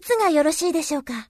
いつがよろしいでしょうか？